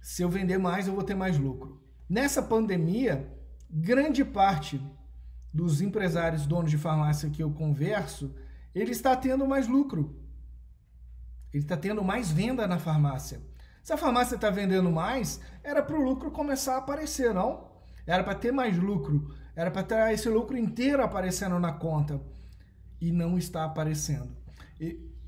se eu vender mais, eu vou ter mais lucro. Nessa pandemia, grande parte dos empresários donos de farmácia que eu converso, ele está tendo mais lucro. Ele está tendo mais venda na farmácia. Se a farmácia está vendendo mais, era para o lucro começar a aparecer, não? Era para ter mais lucro. Era para ter esse lucro inteiro aparecendo na conta. E não está aparecendo.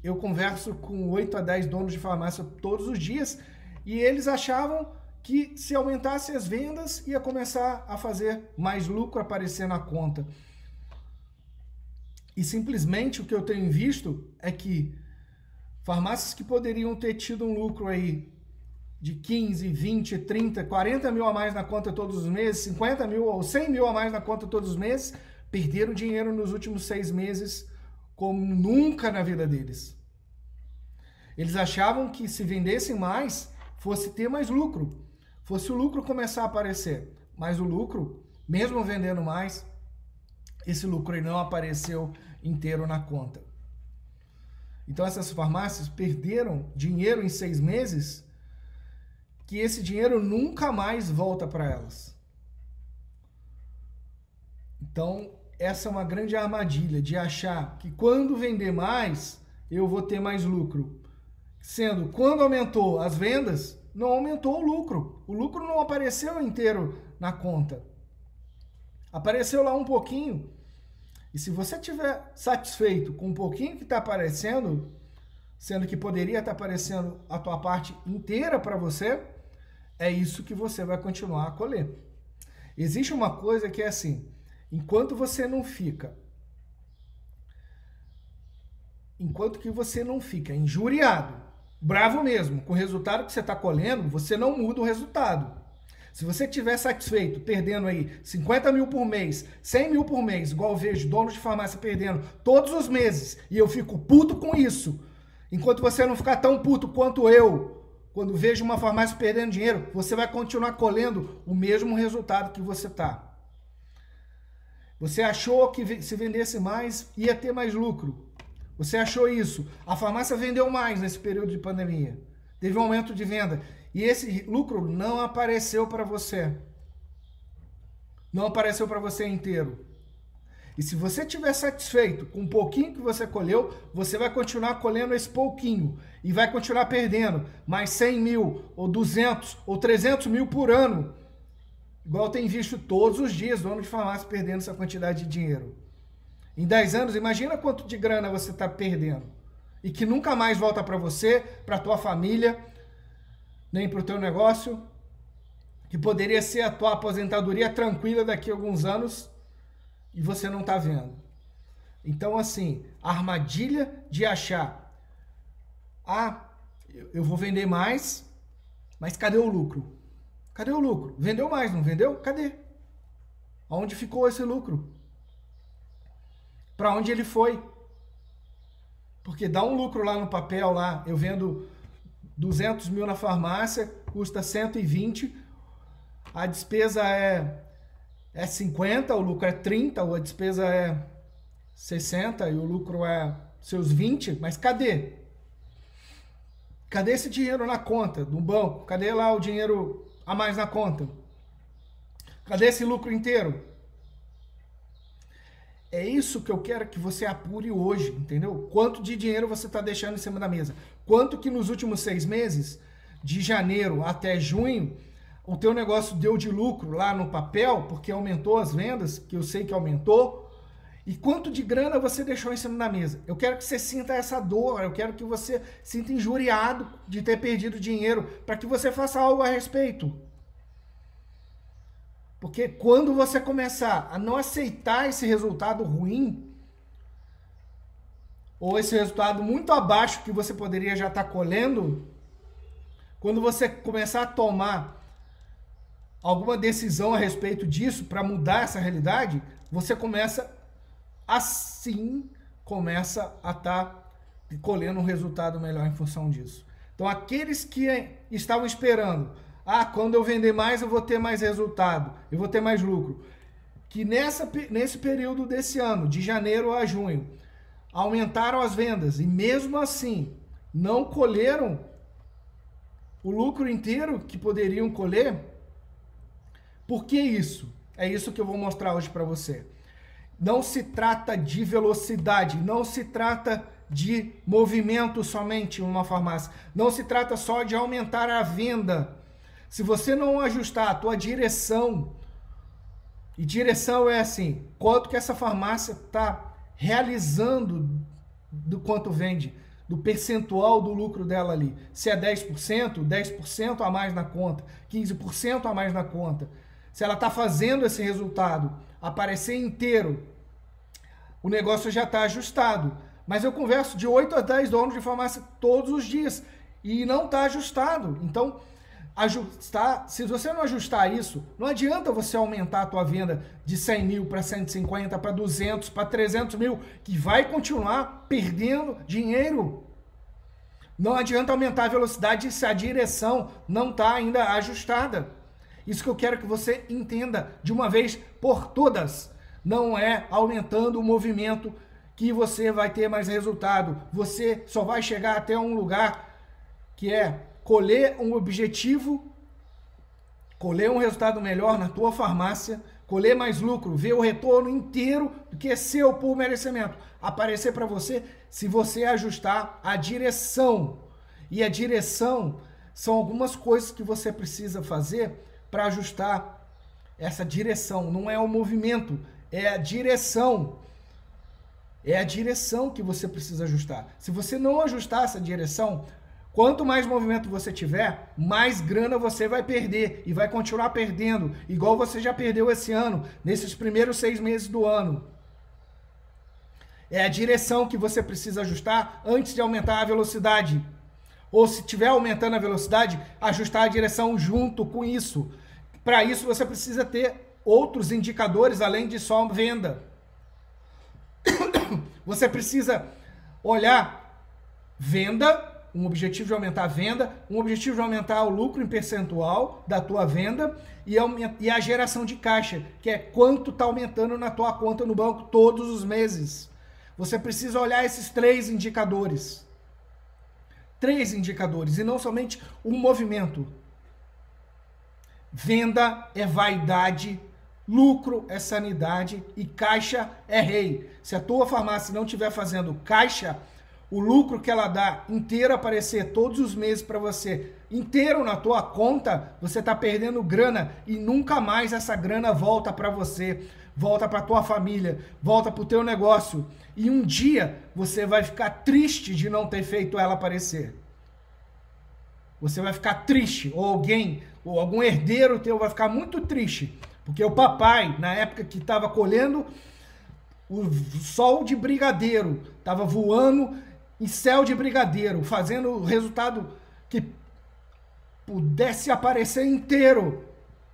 Eu converso com 8 a 10 donos de farmácia todos os dias e eles achavam que se aumentasse as vendas ia começar a fazer mais lucro aparecer na conta. E simplesmente o que eu tenho visto é que farmácias que poderiam ter tido um lucro aí de 15, 20, 30, 40 mil a mais na conta todos os meses, 50 mil ou 100 mil a mais na conta todos os meses, perderam dinheiro nos últimos seis meses como nunca na vida deles. Eles achavam que se vendessem mais, fosse ter mais lucro, fosse o lucro começar a aparecer. Mas o lucro, mesmo vendendo mais, esse lucro não apareceu inteiro na conta. Então essas farmácias perderam dinheiro em seis meses que esse dinheiro nunca mais volta para elas. Então, essa é uma grande armadilha de achar que quando vender mais, eu vou ter mais lucro. Sendo quando aumentou as vendas, não aumentou o lucro. O lucro não apareceu inteiro na conta. Apareceu lá um pouquinho. E se você estiver satisfeito com um pouquinho que está aparecendo, sendo que poderia estar tá aparecendo a tua parte inteira para você, é isso que você vai continuar a colher. Existe uma coisa que é assim: enquanto você não fica, enquanto que você não fica injuriado, bravo mesmo, com o resultado que você está colhendo, você não muda o resultado. Se você estiver satisfeito, perdendo aí 50 mil por mês, 100 mil por mês, igual vejo donos de farmácia perdendo todos os meses, e eu fico puto com isso, enquanto você não ficar tão puto quanto eu, quando vejo uma farmácia perdendo dinheiro, você vai continuar colhendo o mesmo resultado que você está. Você achou que se vendesse mais ia ter mais lucro. Você achou isso. A farmácia vendeu mais nesse período de pandemia. Teve um aumento de venda. E esse lucro não apareceu para você. Não apareceu para você inteiro. E se você estiver satisfeito com um pouquinho que você colheu, você vai continuar colhendo esse pouquinho e vai continuar perdendo mais 100 mil, ou 200, ou 300 mil por ano. Igual tem visto todos os dias dono de farmácia perdendo essa quantidade de dinheiro. Em 10 anos, imagina quanto de grana você está perdendo. E que nunca mais volta para você, para tua família, nem para o teu negócio, que poderia ser a tua aposentadoria tranquila daqui a alguns anos e você não está vendo. Então, assim, a armadilha de achar, ah, eu vou vender mais, mas cadê o lucro? Cadê o lucro? Vendeu mais, não vendeu? Cadê? Onde ficou esse lucro? Para onde ele foi? Porque dá um lucro lá no papel, lá, eu vendo 200 mil na farmácia, custa 120, a despesa é é 50, o lucro é 30, ou a despesa é 60 e o lucro é seus 20, mas cadê? Cadê esse dinheiro na conta do banco? Cadê lá o dinheiro a mais na conta? Cadê esse lucro inteiro? É isso que eu quero que você apure hoje, entendeu? Quanto de dinheiro você está deixando em cima da mesa? Quanto que nos últimos seis meses, de janeiro até junho, o teu negócio deu de lucro lá no papel, porque aumentou as vendas, que eu sei que aumentou, e quanto de grana você deixou em cima da mesa. Eu quero que você sinta essa dor, eu quero que você sinta injuriado de ter perdido dinheiro, para que você faça algo a respeito. Porque quando você começar a não aceitar esse resultado ruim, ou esse resultado muito abaixo que você poderia já estar colhendo, quando você começar a tomar alguma decisão a respeito disso para mudar essa realidade, você começa assim começa a estar tá colhendo um resultado melhor em função disso. Então aqueles que estavam esperando, ah, quando eu vender mais eu vou ter mais resultado, eu vou ter mais lucro, que nessa, nesse período desse ano, de janeiro a junho, aumentaram as vendas e mesmo assim não colheram o lucro inteiro que poderiam colher. Por que isso? É isso que eu vou mostrar hoje para você. Não se trata de velocidade, não se trata de movimento somente em uma farmácia, não se trata só de aumentar a venda. Se você não ajustar a tua direção, e direção é assim, quanto que essa farmácia está realizando do quanto vende, do percentual do lucro dela ali. Se é 10%, 10% a mais na conta, 15% a mais na conta. Se ela está fazendo esse resultado aparecer inteiro, o negócio já está ajustado. Mas eu converso de 8 a 10 donos de farmácia todos os dias e não está ajustado. Então, ajustar, se você não ajustar isso, não adianta você aumentar a tua venda de 100 mil para 150, para 200, para 300 mil, que vai continuar perdendo dinheiro. Não adianta aumentar a velocidade se a direção não está ainda ajustada. Isso que eu quero que você entenda de uma vez por todas. Não é aumentando o movimento que você vai ter mais resultado. Você só vai chegar até um lugar que é colher um objetivo, colher um resultado melhor na tua farmácia, colher mais lucro, ver o retorno inteiro do que é seu por merecimento aparecer para você se você ajustar a direção. E a direção são algumas coisas que você precisa fazer para ajustar essa direção. Não é o movimento, é a direção. É a direção que você precisa ajustar. Se você não ajustar essa direção, Quanto mais movimento você tiver, mais grana você vai perder e vai continuar perdendo, igual você já perdeu esse ano, nesses primeiros seis meses do ano. É a direção que você precisa ajustar antes de aumentar a velocidade. Ou se estiver aumentando a velocidade, ajustar a direção junto com isso. Para isso você precisa ter outros indicadores além de só venda. Você precisa olhar venda um objetivo de aumentar a venda, um objetivo de aumentar o lucro em percentual da tua venda e, e a geração de caixa, que é quanto está aumentando na tua conta no banco todos os meses. Você precisa olhar esses três indicadores. Três indicadores e não somente um movimento. Venda é vaidade, lucro é sanidade e caixa é rei. Se a tua farmácia não estiver fazendo caixa, o lucro que ela dá inteiro aparecer todos os meses para você, inteiro na tua conta, você está perdendo grana e nunca mais essa grana volta para você, volta para tua família, volta para o teu negócio. E um dia você vai ficar triste de não ter feito ela aparecer. Você vai ficar triste, ou alguém, ou algum herdeiro teu vai ficar muito triste, porque o papai, na época que estava colhendo o sol de brigadeiro, estava voando em céu de brigadeiro, fazendo o resultado que pudesse aparecer inteiro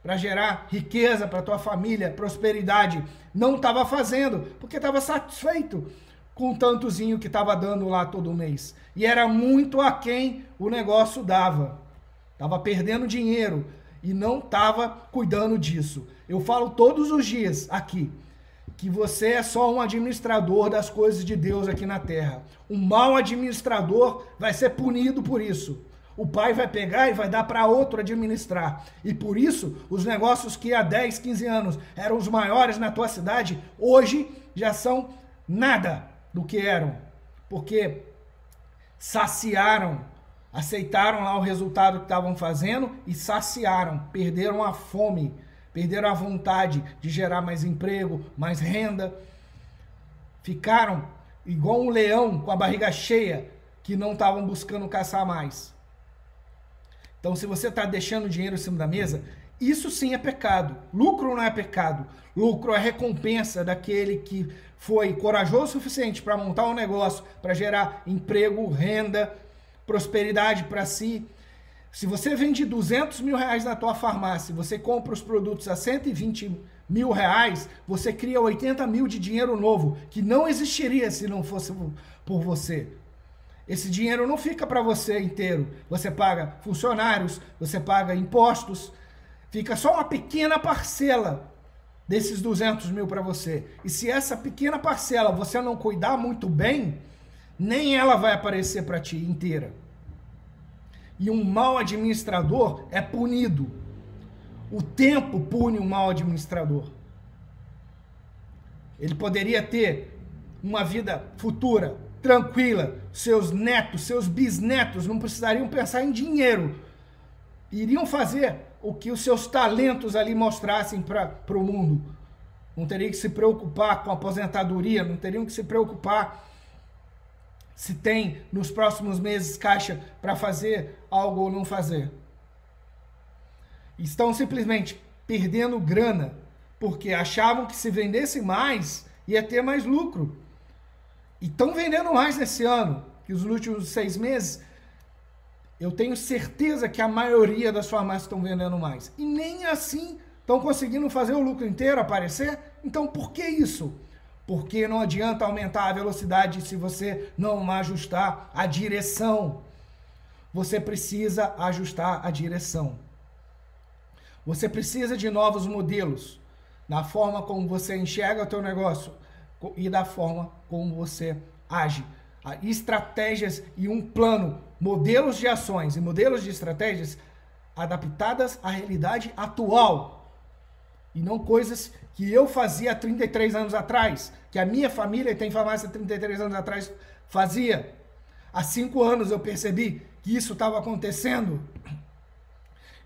para gerar riqueza para tua família, prosperidade, não estava fazendo, porque estava satisfeito com o tantozinho que estava dando lá todo mês. E era muito aquém o negócio dava. Estava perdendo dinheiro e não estava cuidando disso. Eu falo todos os dias aqui que você é só um administrador das coisas de Deus aqui na terra. Um mau administrador vai ser punido por isso. O pai vai pegar e vai dar para outro administrar. E por isso, os negócios que há 10, 15 anos eram os maiores na tua cidade, hoje já são nada do que eram. Porque saciaram, aceitaram lá o resultado que estavam fazendo e saciaram, perderam a fome perderam a vontade de gerar mais emprego, mais renda, ficaram igual um leão com a barriga cheia que não estavam buscando caçar mais. Então, se você está deixando dinheiro em cima da mesa, isso sim é pecado. Lucro não é pecado. Lucro é recompensa daquele que foi corajoso o suficiente para montar um negócio, para gerar emprego, renda, prosperidade para si se você vende 200 mil reais na tua farmácia, você compra os produtos a 120 mil reais, você cria 80 mil de dinheiro novo, que não existiria se não fosse por você. Esse dinheiro não fica para você inteiro. Você paga funcionários, você paga impostos, fica só uma pequena parcela desses 200 mil para você. E se essa pequena parcela você não cuidar muito bem, nem ela vai aparecer para ti inteira. E um mau administrador é punido. O tempo pune um mau administrador. Ele poderia ter uma vida futura, tranquila, seus netos, seus bisnetos não precisariam pensar em dinheiro. Iriam fazer o que os seus talentos ali mostrassem para o mundo. Não teriam que se preocupar com aposentadoria, não teriam que se preocupar se tem nos próximos meses caixa para fazer algo ou não fazer. Estão simplesmente perdendo grana porque achavam que se vendesse mais ia ter mais lucro. E estão vendendo mais nesse ano que os últimos seis meses. Eu tenho certeza que a maioria das farmácias estão vendendo mais. E nem assim estão conseguindo fazer o lucro inteiro aparecer. Então por que isso? Porque não adianta aumentar a velocidade se você não ajustar a direção. Você precisa ajustar a direção. Você precisa de novos modelos na forma como você enxerga o teu negócio e da forma como você age. Estratégias e um plano, modelos de ações e modelos de estratégias adaptadas à realidade atual e não coisas que eu fazia há 33 anos atrás, que a minha família tem farmácia há 33 anos atrás fazia. Há cinco anos eu percebi que isso estava acontecendo.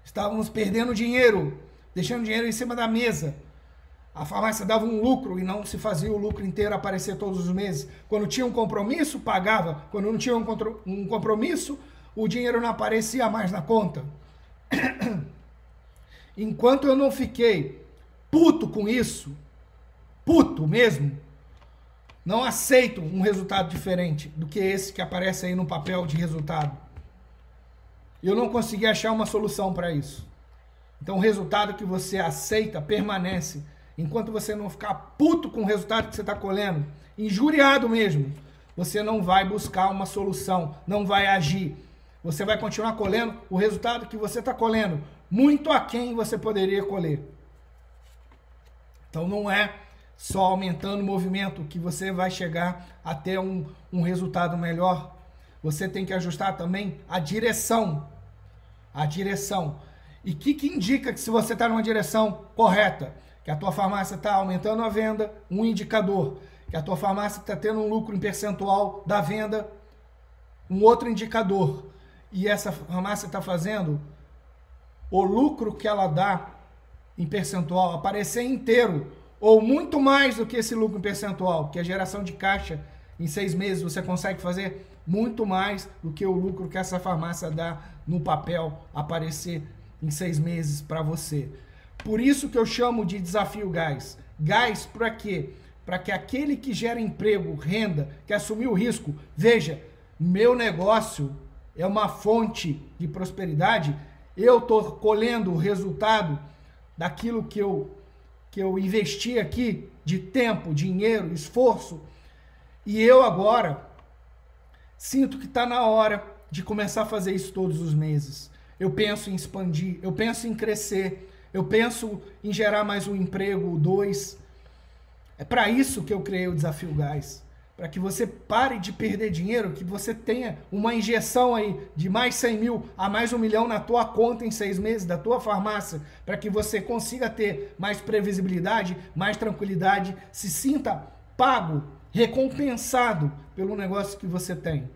Estávamos perdendo dinheiro, deixando dinheiro em cima da mesa. A farmácia dava um lucro e não se fazia o lucro inteiro aparecer todos os meses. Quando tinha um compromisso, pagava. Quando não tinha um compromisso, o dinheiro não aparecia mais na conta. Enquanto eu não fiquei puto com isso, puto mesmo, não aceito um resultado diferente do que esse que aparece aí no papel de resultado. Eu não consegui achar uma solução para isso. Então o resultado que você aceita permanece. Enquanto você não ficar puto com o resultado que você está colhendo, injuriado mesmo, você não vai buscar uma solução, não vai agir. Você vai continuar colhendo o resultado que você está colhendo, muito aquém você poderia colher. Então não é só aumentando o movimento que você vai chegar até um, um resultado melhor. Você tem que ajustar também a direção. A direção. E o que, que indica que se você está numa direção correta? Que a tua farmácia está aumentando a venda, um indicador. Que a tua farmácia está tendo um lucro em percentual da venda, um outro indicador. E essa farmácia está fazendo o lucro que ela dá em percentual aparecer inteiro, ou muito mais do que esse lucro percentual, que a geração de caixa em seis meses você consegue fazer muito mais do que o lucro que essa farmácia dá no papel aparecer em seis meses para você. Por isso que eu chamo de desafio gás. Gás para quê? Para que aquele que gera emprego, renda, que assumiu o risco, veja, meu negócio é uma fonte de prosperidade, eu estou colhendo o resultado daquilo que eu, que eu investi aqui de tempo, dinheiro, esforço, e eu agora sinto que está na hora de começar a fazer isso todos os meses. Eu penso em expandir, eu penso em crescer, eu penso em gerar mais um emprego, dois. É para isso que eu criei o Desafio Gás para que você pare de perder dinheiro, que você tenha uma injeção aí de mais 100 mil a mais um milhão na tua conta em seis meses da tua farmácia, para que você consiga ter mais previsibilidade, mais tranquilidade, se sinta pago, recompensado pelo negócio que você tem.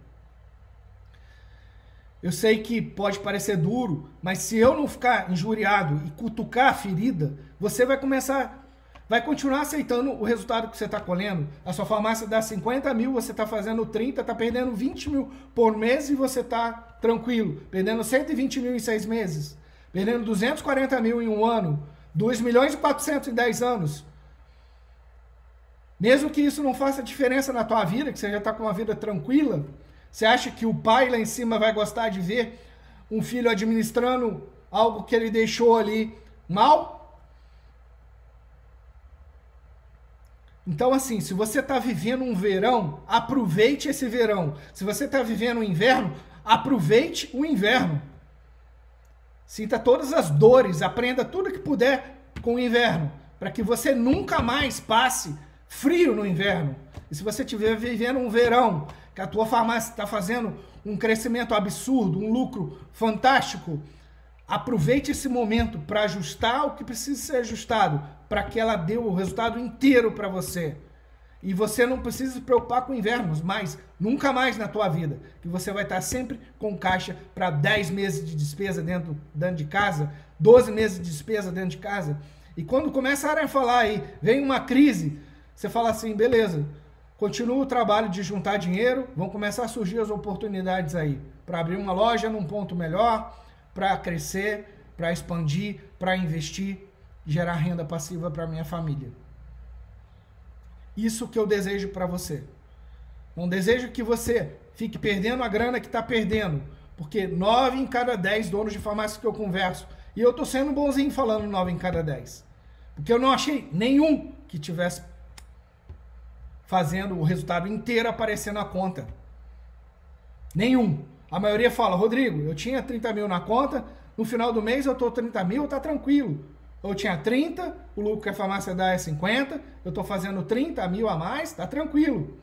Eu sei que pode parecer duro, mas se eu não ficar injuriado e cutucar a ferida, você vai começar vai continuar aceitando o resultado que você está colhendo. A sua farmácia dá 50 mil, você está fazendo 30, está perdendo 20 mil por mês e você está tranquilo. Perdendo 120 mil em seis meses. Perdendo 240 mil em um ano. 2 milhões e 400 em 10 anos. Mesmo que isso não faça diferença na tua vida, que você já está com uma vida tranquila, você acha que o pai lá em cima vai gostar de ver um filho administrando algo que ele deixou ali mal? Então, assim, se você está vivendo um verão, aproveite esse verão. Se você está vivendo um inverno, aproveite o inverno. Sinta todas as dores, aprenda tudo que puder com o inverno, para que você nunca mais passe frio no inverno. E se você estiver vivendo um verão, que a tua farmácia está fazendo um crescimento absurdo, um lucro fantástico, aproveite esse momento para ajustar o que precisa ser ajustado, para que ela dê o resultado inteiro para você. E você não precisa se preocupar com invernos, mas nunca mais na tua vida, que você vai estar sempre com caixa para 10 meses de despesa dentro, dentro de casa, 12 meses de despesa dentro de casa. E quando começarem a falar aí, vem uma crise, você fala assim, beleza, continua o trabalho de juntar dinheiro, vão começar a surgir as oportunidades aí para abrir uma loja num ponto melhor, para crescer, para expandir, para investir, gerar renda passiva para minha família. Isso que eu desejo para você. Não desejo que você fique perdendo a grana que está perdendo, porque nove em cada dez donos de farmácia que eu converso, e eu estou sendo bonzinho falando nove em cada dez, porque eu não achei nenhum que tivesse fazendo o resultado inteiro aparecer na conta. Nenhum. A maioria fala, Rodrigo, eu tinha 30 mil na conta, no final do mês eu estou 30 mil, tá tranquilo. Eu tinha 30, o lucro que a farmácia dá é 50, eu estou fazendo 30 mil a mais, tá tranquilo.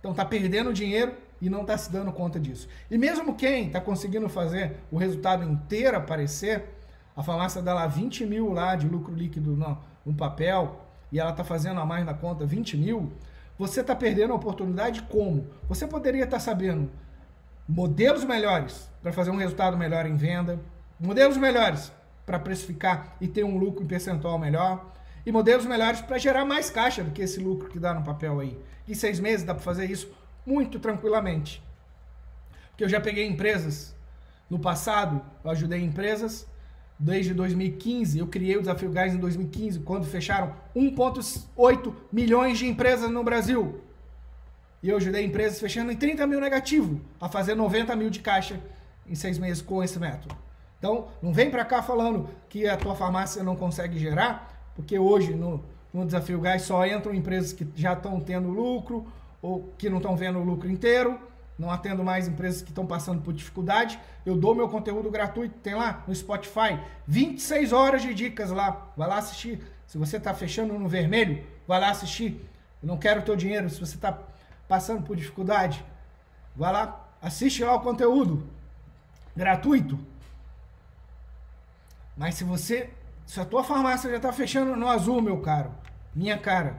Então tá perdendo dinheiro e não está se dando conta disso. E mesmo quem está conseguindo fazer o resultado inteiro aparecer, a farmácia dá lá 20 mil lá de lucro líquido no, no papel e ela está fazendo a mais na conta 20 mil, você está perdendo a oportunidade como? Você poderia estar tá sabendo modelos melhores para fazer um resultado melhor em venda, modelos melhores para precificar e ter um lucro em percentual melhor. E modelos melhores para gerar mais caixa do que esse lucro que dá no papel aí. Em seis meses dá para fazer isso muito tranquilamente. Porque eu já peguei empresas no passado, eu ajudei empresas desde 2015. Eu criei o Desafio Gás em 2015, quando fecharam 1,8 milhões de empresas no Brasil. E eu ajudei empresas fechando em 30 mil negativo a fazer 90 mil de caixa em seis meses com esse método. Então, não vem para cá falando que a tua farmácia não consegue gerar, porque hoje no, no Desafio Gás só entram empresas que já estão tendo lucro ou que não estão vendo o lucro inteiro. Não atendo mais empresas que estão passando por dificuldade. Eu dou meu conteúdo gratuito, tem lá no Spotify, 26 horas de dicas lá. Vai lá assistir. Se você está fechando no vermelho, vai lá assistir. Eu não quero o teu dinheiro. Se você está passando por dificuldade, vai lá, assiste lá o conteúdo gratuito. Mas se você, se a tua farmácia já está fechando no azul, meu caro, minha cara,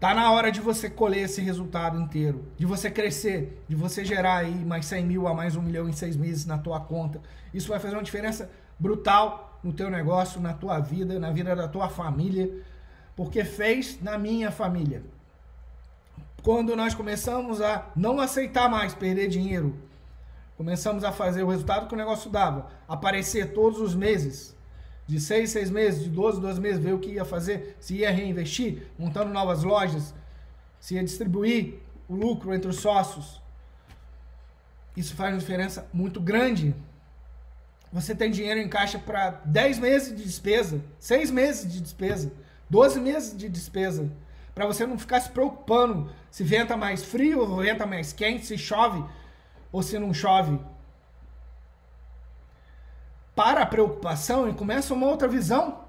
tá na hora de você colher esse resultado inteiro, de você crescer, de você gerar aí mais 100 mil a mais um milhão em seis meses na tua conta. Isso vai fazer uma diferença brutal no teu negócio, na tua vida, na vida da tua família, porque fez na minha família. Quando nós começamos a não aceitar mais perder dinheiro, Começamos a fazer o resultado que o negócio dava. Aparecer todos os meses. De seis, seis meses, de 12, 12 meses, ver o que ia fazer, se ia reinvestir, montando novas lojas, se ia distribuir o lucro entre os sócios. Isso faz uma diferença muito grande. Você tem dinheiro em caixa para 10 meses de despesa, 6 meses de despesa, 12 meses de despesa. Para você não ficar se preocupando se venta mais frio ou venta mais quente, se chove ou se não chove. Para a preocupação e começa uma outra visão.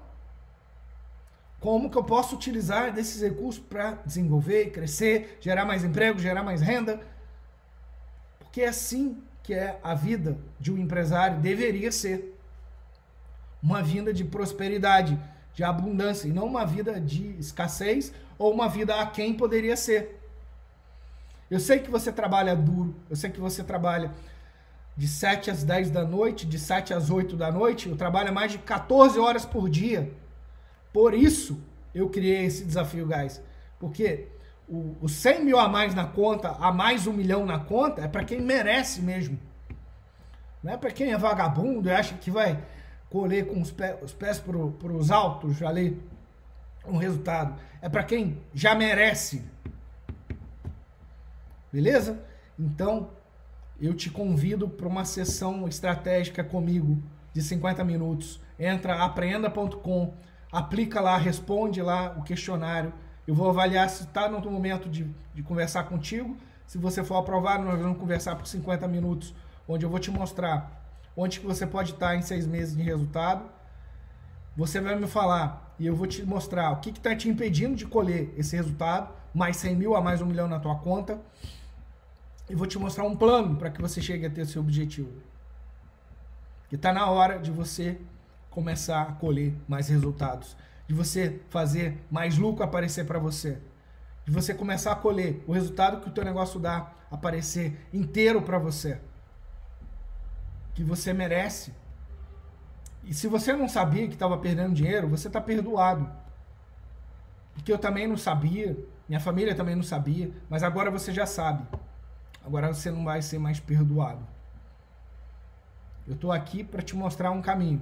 Como que eu posso utilizar desses recursos para desenvolver, crescer, gerar mais emprego, gerar mais renda? Porque é assim que é a vida de um empresário, deveria ser. Uma vida de prosperidade, de abundância, e não uma vida de escassez ou uma vida a quem poderia ser. Eu sei que você trabalha duro, eu sei que você trabalha de 7 às 10 da noite, de 7 às 8 da noite, eu trabalho mais de 14 horas por dia. Por isso eu criei esse desafio, guys. Porque o, o 100 mil a mais na conta, a mais um milhão na conta, é para quem merece mesmo. Não é para quem é vagabundo e acha que vai colher com os, pés, os pés para os altos ali um resultado. É para quem já merece. Beleza? Então, eu te convido para uma sessão estratégica comigo de 50 minutos. Entra aprenda.com, aplica lá, responde lá o questionário. Eu vou avaliar se está no momento de, de conversar contigo. Se você for aprovado, nós vamos conversar por 50 minutos, onde eu vou te mostrar onde que você pode estar em seis meses de resultado. Você vai me falar e eu vou te mostrar o que está te impedindo de colher esse resultado, mais 100 mil a mais um milhão na tua conta e vou te mostrar um plano para que você chegue a ter seu objetivo. Que está na hora de você começar a colher mais resultados, de você fazer mais lucro aparecer para você, de você começar a colher o resultado que o teu negócio dá aparecer inteiro para você, que você merece. E se você não sabia que estava perdendo dinheiro, você está perdoado. Porque eu também não sabia, minha família também não sabia, mas agora você já sabe. Agora você não vai ser mais perdoado. Eu estou aqui para te mostrar um caminho.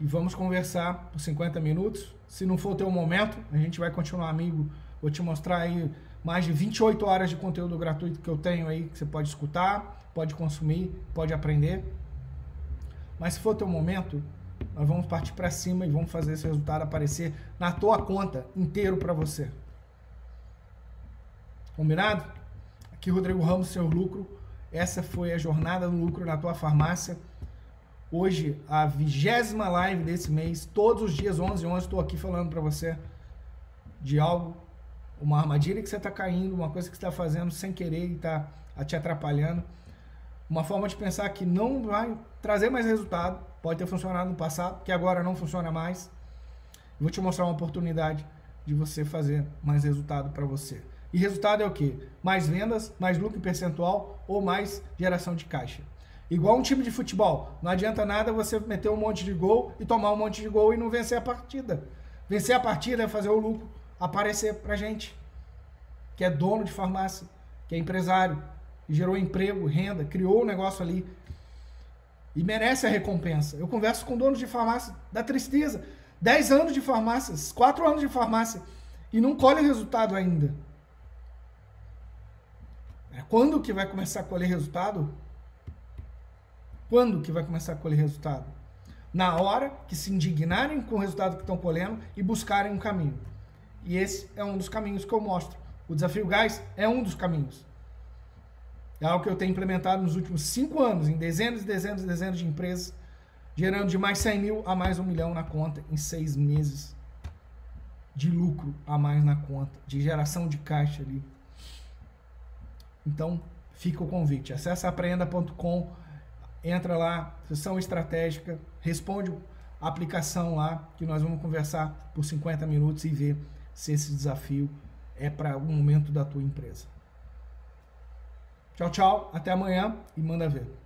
E vamos conversar por 50 minutos. Se não for o teu momento, a gente vai continuar amigo. Vou te mostrar aí mais de 28 horas de conteúdo gratuito que eu tenho aí, que você pode escutar, pode consumir, pode aprender. Mas se for o teu momento, nós vamos partir para cima e vamos fazer esse resultado aparecer na tua conta inteiro para você. Combinado? Aqui Rodrigo Ramos, seu lucro. Essa foi a jornada do lucro na tua farmácia. Hoje, a vigésima live desse mês, todos os dias 11 11 estou aqui falando para você de algo, uma armadilha que você está caindo, uma coisa que você está fazendo sem querer e está te atrapalhando. Uma forma de pensar que não vai trazer mais resultado, pode ter funcionado no passado, que agora não funciona mais. Vou te mostrar uma oportunidade de você fazer mais resultado para você. E resultado é o quê? Mais vendas, mais lucro percentual ou mais geração de caixa. Igual um time de futebol. Não adianta nada você meter um monte de gol e tomar um monte de gol e não vencer a partida. Vencer a partida é fazer o lucro aparecer pra gente. Que é dono de farmácia, que é empresário, gerou emprego, renda, criou o um negócio ali. E merece a recompensa. Eu converso com donos de farmácia, da tristeza. 10 anos de farmácia, 4 anos de farmácia e não colhe resultado ainda. É, quando que vai começar a colher resultado? Quando que vai começar a colher resultado? Na hora que se indignarem com o resultado que estão colhendo e buscarem um caminho. E esse é um dos caminhos que eu mostro. O desafio gás é um dos caminhos. É algo que eu tenho implementado nos últimos cinco anos, em dezenas e dezenas e dezenas de empresas, gerando de mais 100 mil a mais um milhão na conta em seis meses de lucro a mais na conta, de geração de caixa ali. Então, fica o convite. Acesse aprenda.com, entra lá, sessão estratégica, responde a aplicação lá, que nós vamos conversar por 50 minutos e ver se esse desafio é para algum momento da tua empresa. Tchau, tchau, até amanhã e manda ver.